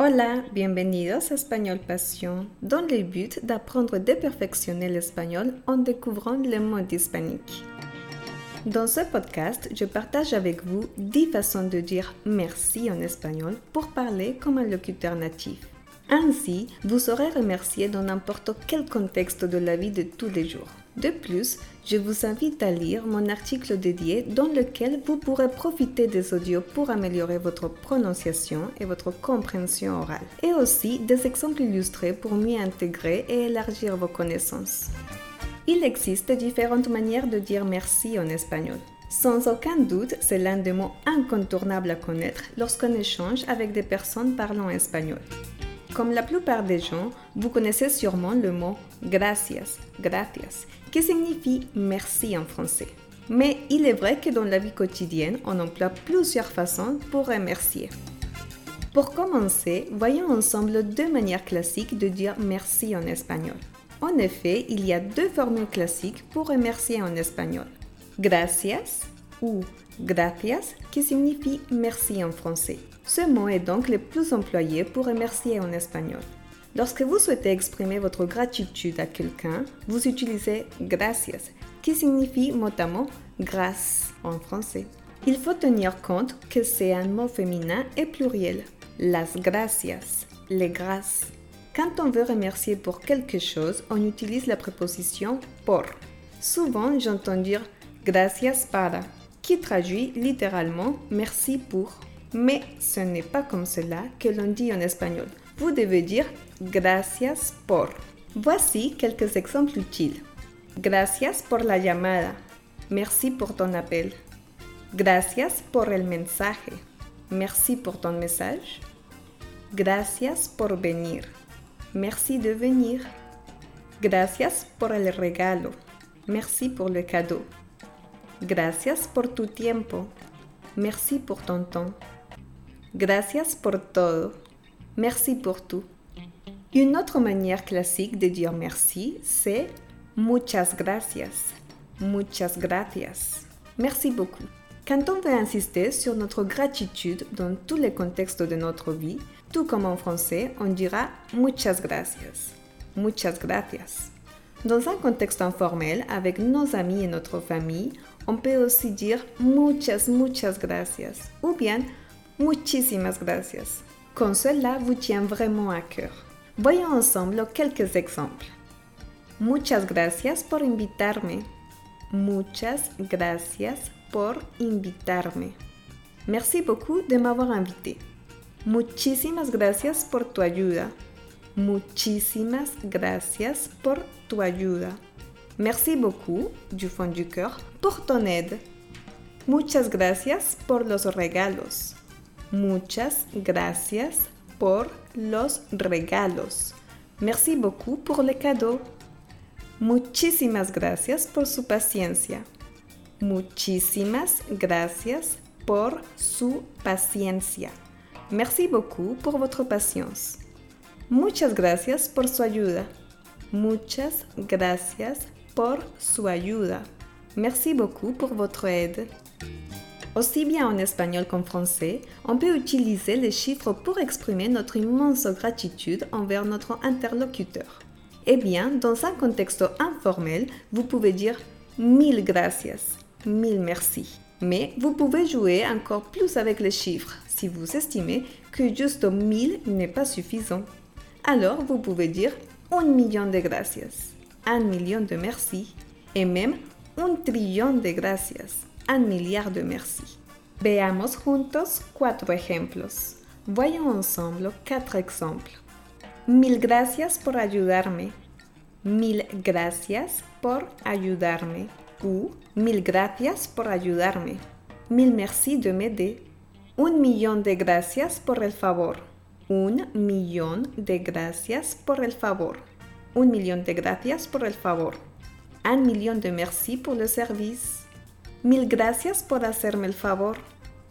Hola, bienvenidos a Espagnol Passion, dans le but d'apprendre de perfectionner l'espagnol en découvrant le monde hispanique. Dans ce podcast, je partage avec vous 10 façons de dire merci en espagnol pour parler comme un locuteur natif. Ainsi, vous serez remercié dans n'importe quel contexte de la vie de tous les jours. De plus, je vous invite à lire mon article dédié dans lequel vous pourrez profiter des audios pour améliorer votre prononciation et votre compréhension orale, et aussi des exemples illustrés pour mieux intégrer et élargir vos connaissances. Il existe différentes manières de dire merci en espagnol. Sans aucun doute, c'est l'un des mots incontournables à connaître lorsqu'on échange avec des personnes parlant espagnol. Comme la plupart des gens, vous connaissez sûrement le mot gracias, gracias, qui signifie merci en français. Mais il est vrai que dans la vie quotidienne, on emploie plusieurs façons pour remercier. Pour commencer, voyons ensemble deux manières classiques de dire merci en espagnol. En effet, il y a deux formules classiques pour remercier en espagnol. Gracias ou gracias qui signifie merci en français. Ce mot est donc le plus employé pour remercier en espagnol. Lorsque vous souhaitez exprimer votre gratitude à quelqu'un, vous utilisez gracias, qui signifie mot à mot grâce en français. Il faut tenir compte que c'est un mot féminin et pluriel. Las gracias, les grâces. Quand on veut remercier pour quelque chose, on utilise la préposition por. Souvent, j'entends dire gracias para, qui traduit littéralement merci pour. Mais ce n'est pas comme cela que l'on dit en espagnol. Vous devez dire gracias por. Voici quelques exemples utiles. Gracias por la llamada. Merci pour ton appel. Gracias por el mensaje. Merci pour ton message. Gracias por venir. Merci de venir. Gracias por el regalo. Merci pour le cadeau. Gracias por tu tiempo. Merci pour ton temps. Gracias por todo. Merci pour tout. Une autre manière classique de dire merci, c'est muchas gracias. Muchas gracias. Merci beaucoup. Quand on veut insister sur notre gratitude dans tous les contextes de notre vie, tout comme en français, on dira muchas gracias. Muchas gracias. Dans un contexte informel, avec nos amis et notre famille, on peut aussi dire muchas, muchas gracias ou bien muchísimas gracias. Quand cela vous tient vraiment à cœur. Voyons ensemble quelques exemples. Muchas gracias por invitarme. Muchas gracias por invitarme. Merci beaucoup de m'avoir invité. Muchísimas gracias por tu ayuda. Muchísimas gracias por tu ayuda. Merci beaucoup, du fond du cœur, pour ton aide. Muchas gracias por los regalos. Muchas gracias por los regalos. Merci beaucoup pour le cadeau. Muchísimas gracias por su paciencia. Muchísimas gracias por su paciencia. Merci beaucoup pour votre patience. Muchas gracias por su ayuda. Muchas gracias Merci beaucoup pour votre aide. Aussi bien en espagnol qu'en français, on peut utiliser les chiffres pour exprimer notre immense gratitude envers notre interlocuteur. Eh bien, dans un contexte informel, vous pouvez dire mille gracias, mille merci. Mais vous pouvez jouer encore plus avec les chiffres si vous estimez que juste 1000 n'est pas suffisant. Alors, vous pouvez dire un million de gracias, un million de merci, et même un trillion de gracias, un milliard de merci. Veamos juntos cuatro ejemplos. Voyons ensemble quatre exemples. Mil gracias por ayudarme. Mil gracias por ayudarme. Ou mil gracias por ayudarme. Mil merci de m'aider. Un millón de gracias por el favor. Un millón de gracias por el favor. Un millón de gracias por el favor. Un millón de merci pour le service. Mil gracias por hacerme el favor.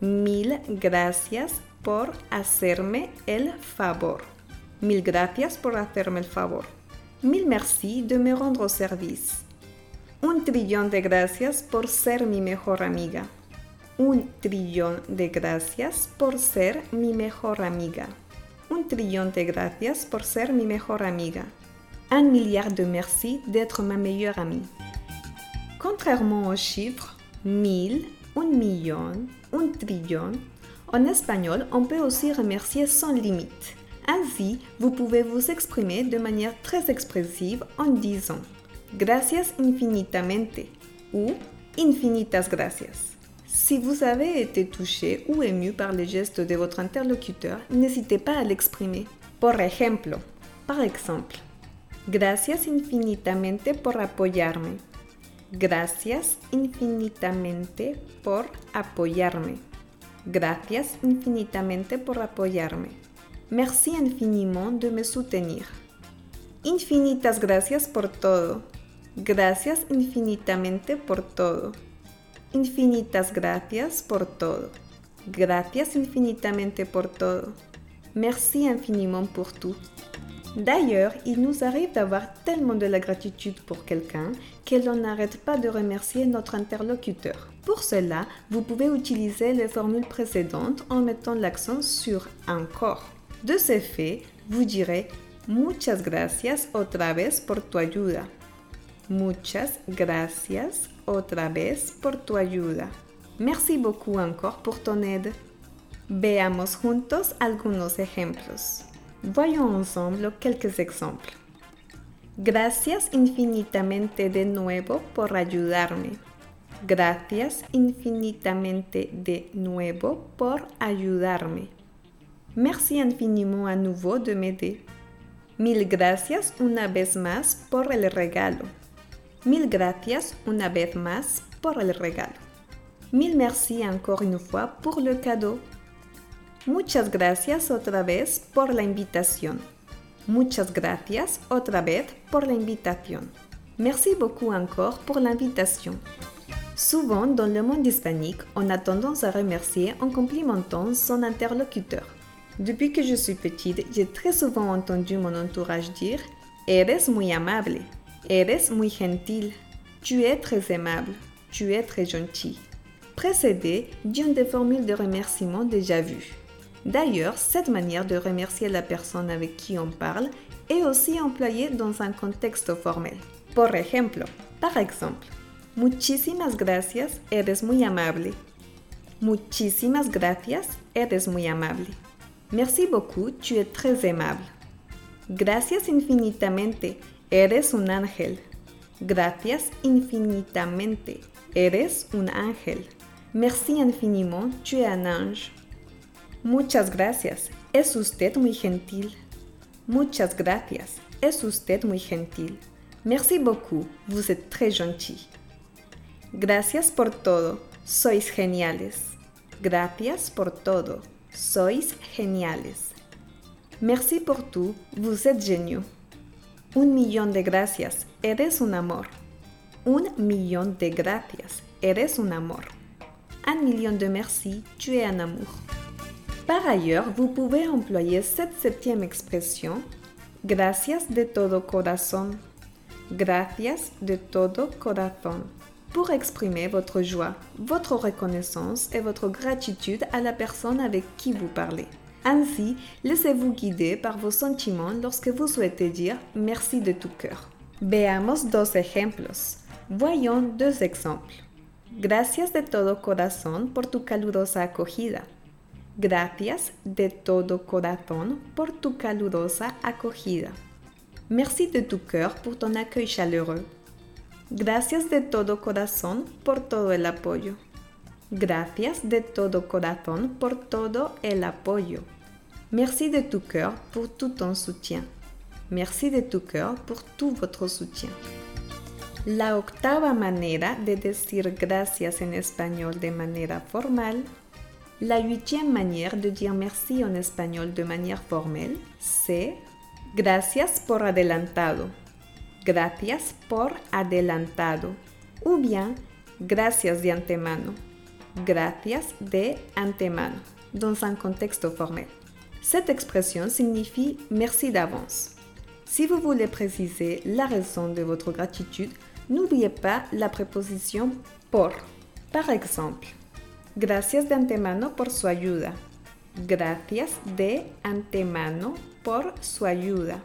Mil gracias por hacerme el favor. Mil gracias por hacerme el favor. Mil merci de me rendre service. Un trillón de gracias por ser mi mejor amiga. Un trillón de gracias por ser mi mejor amiga. un trillón de gracias por ser mi mejor amiga. Un milliard de merci d'être ma meilleure amie. Contrairement aux chiffres 1000, un million, un trillón, en espagnol, on peut aussi remercier sans limite. Ainsi, vous pouvez vous exprimer de manière très expressive en disant Gracias infinitamente ou Infinitas gracias. Si vous avez été touché ou ému par les gestes de votre interlocuteur, n'hésitez pas à l'exprimer. Por ejemplo, par exemple, Gracias infinitamente por apoyarme. Gracias infinitamente por apoyarme. Gracias infinitamente por apoyarme. Merci infiniment de me soutenir. Infinitas gracias por todo. Gracias infinitamente por todo. Infinitas gracias por todo. Gracias infinitamente por todo. Merci infiniment pour tout. D'ailleurs, il nous arrive d'avoir tellement de la gratitude pour quelqu'un que l'on n'arrête pas de remercier notre interlocuteur. Pour cela, vous pouvez utiliser les formules précédentes en mettant l'accent sur encore. De ce fait, vous direz Muchas gracias otra vez por tu ayuda. Muchas gracias otra vez por tu ayuda. Merci beaucoup encore pour ton aide. Veamos juntos algunos ejemplos. Voyons ensemble quelques exemples. Gracias infinitamente de nuevo por ayudarme. Gracias infinitamente de nuevo por ayudarme. Merci infiniment à nouveau de m'aider. Mil gracias una vez más por el regalo. Mil gracias una vez más por el regalo. Mil merci encore une fois pour le cadeau. Muchas gracias otra vez por la invitación. Muchas gracias otra vez por la invitación. Merci beaucoup encore pour l'invitation. Souvent, dans le monde hispanique, on a tendance à remercier en complimentant son interlocuteur. Depuis que je suis petite, j'ai très souvent entendu mon entourage dire Eres muy amable, eres muy gentil, tu es très aimable, tu es très gentil, précédé d'une des formules de remerciement déjà vues. D'ailleurs, cette manière de remercier la personne avec qui on parle est aussi employée dans un contexte formel. Por ejemplo, par exemple, Muchísimas gracias, eres muy amable. Muchísimas gracias, eres muy amable. Merci beaucoup, tu es très aimable. Gracias infinitamente, eres un ángel. Gracias infinitamente, eres un ángel. Merci infiniment, tu es un ange. Muchas gracias, es usted muy gentil. Muchas gracias, es usted muy gentil. Merci beaucoup, vous êtes très gentil. Gracias por todo, sois geniales. Gracias por todo, sois geniales. Merci por tout, vous êtes géniaux. Un millón de gracias, eres un amor. Un millón de gracias, eres un amor. Un million de merci, tu es un amour. Par ailleurs, vous pouvez employer cette septième expression gracias de todo corazón. Gracias de todo corazón pour exprimer votre joie, votre reconnaissance et votre gratitude à la personne avec qui vous parlez. Ainsi, laissez-vous guider par vos sentiments lorsque vous souhaitez dire merci de tout cœur. Veamos dos ejemplos. Voyons deux exemples. Gracias de todo corazón por tu calurosa acogida. Gracias de todo corazón por tu calurosa acogida. Merci de tout cœur pour ton accueil chaleureux. Gracias de todo corazón por todo el apoyo. Gracias de todo corazón por todo el apoyo. Merci de tout cœur pour tout ton soutien. Merci de tout cœur pour tout votre soutien. La octava manera de decir gracias en espagnol de manera formal La huitième manière de dire merci en espagnol de manière formelle, c'est gracias por adelantado. Gracias por adelantado. Ou bien gracias de antemano. Gracias de antemano dans un contexte formel. Cette expression signifie merci d'avance. Si vous voulez préciser la raison de votre gratitude, n'oubliez pas la préposition por. Par exemple, Gracias de antemano por su ayuda. Gracias de antemano por su ayuda.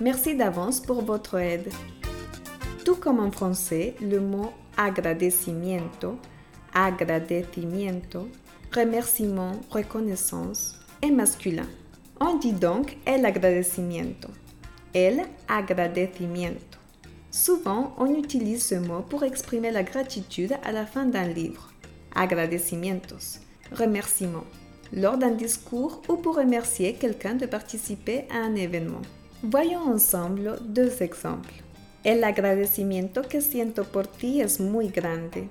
Merci d'avance pour votre aide. Tout comme en français, le mot agradecimiento, agradecimiento, remerciement, reconnaissance est masculin. On dit donc el agradecimiento, el agradecimiento. Souvent, on utilise ce mot pour exprimer la gratitude à la fin d'un livre. Agradecimientos, remerciement, lors d'un discours ou pour remercier quelqu'un de participer à un événement. Voyons ensemble deux exemples. El agradecimiento que siento por ti es muy grande.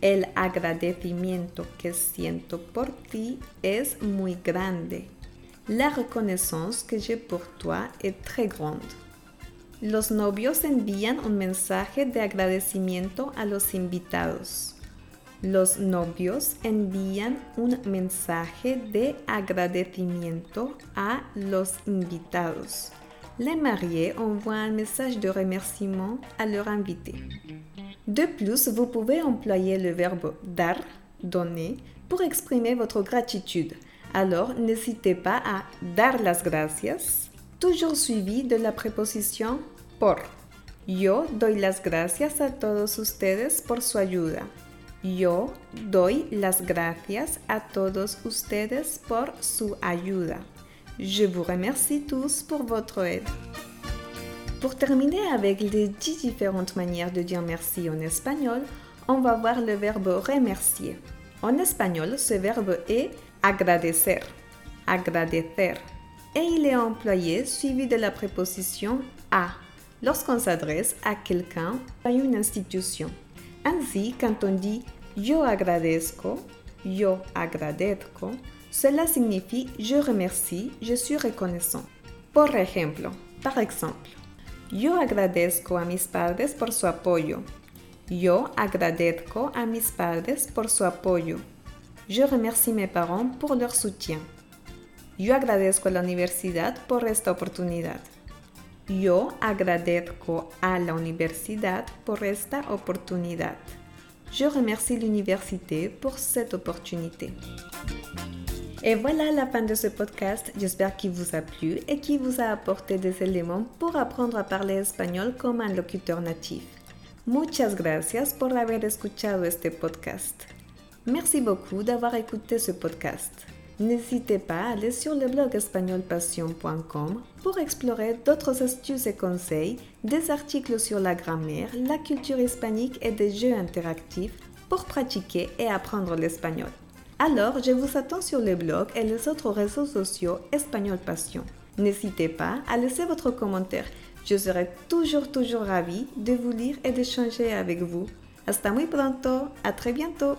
El agradecimiento que siento por ti es muy grande. La reconnaissance que j'ai pour toi est très grande. Los novios envían un mensaje de agradecimiento a los invitados. Los novios envían un mensaje de agradecimiento a los invitados les mariés envoient un message de remerciement à leur invité. De plus, vous pouvez employer le verbe dar, donner, pour exprimer votre gratitude. Alors, n'hésitez pas à dar las gracias, toujours suivi de la préposition por. Yo doy las gracias a todos ustedes por su ayuda. Yo doy las gracias a todos ustedes por su ayuda. Je vous remercie tous pour votre aide. Pour terminer avec les 10 différentes manières de dire merci en espagnol, on va voir le verbe remercier. En espagnol, ce verbe est agradecer. Agradecer. Et il est employé suivi de la préposition a lorsqu'on s'adresse à quelqu'un à une institution. Ainsi, quand on dit yo agradezco, yo agradezco, cela signifie je remercie, je suis reconnaissant. Por ejemplo, par exemple, yo agradezco a mis padres por su apoyo. Yo agradezco a mis padres por su apoyo. Je remercie mes parents pour leur soutien. Yo agradezco a la universidad por esta oportunidad. Yo agradezco a la universidad por esta oportunidad. Je remercie l'université pour cette opportunité. Et voilà la fin de ce podcast. J'espère qu'il vous a plu et qu'il vous a apporté des éléments pour apprendre à parler espagnol comme un locuteur natif. Muchas gracias por haber escuchado este podcast. Merci beaucoup d'avoir écouté ce podcast. N'hésitez pas à aller sur le blog espagnolpassion.com pour explorer d'autres astuces et conseils, des articles sur la grammaire, la culture hispanique et des jeux interactifs pour pratiquer et apprendre l'espagnol. Alors, je vous attends sur le blog et les autres réseaux sociaux Espagnol Passion. N'hésitez pas à laisser votre commentaire. Je serai toujours, toujours ravie de vous lire et d'échanger avec vous. Hasta muy pronto. À très bientôt.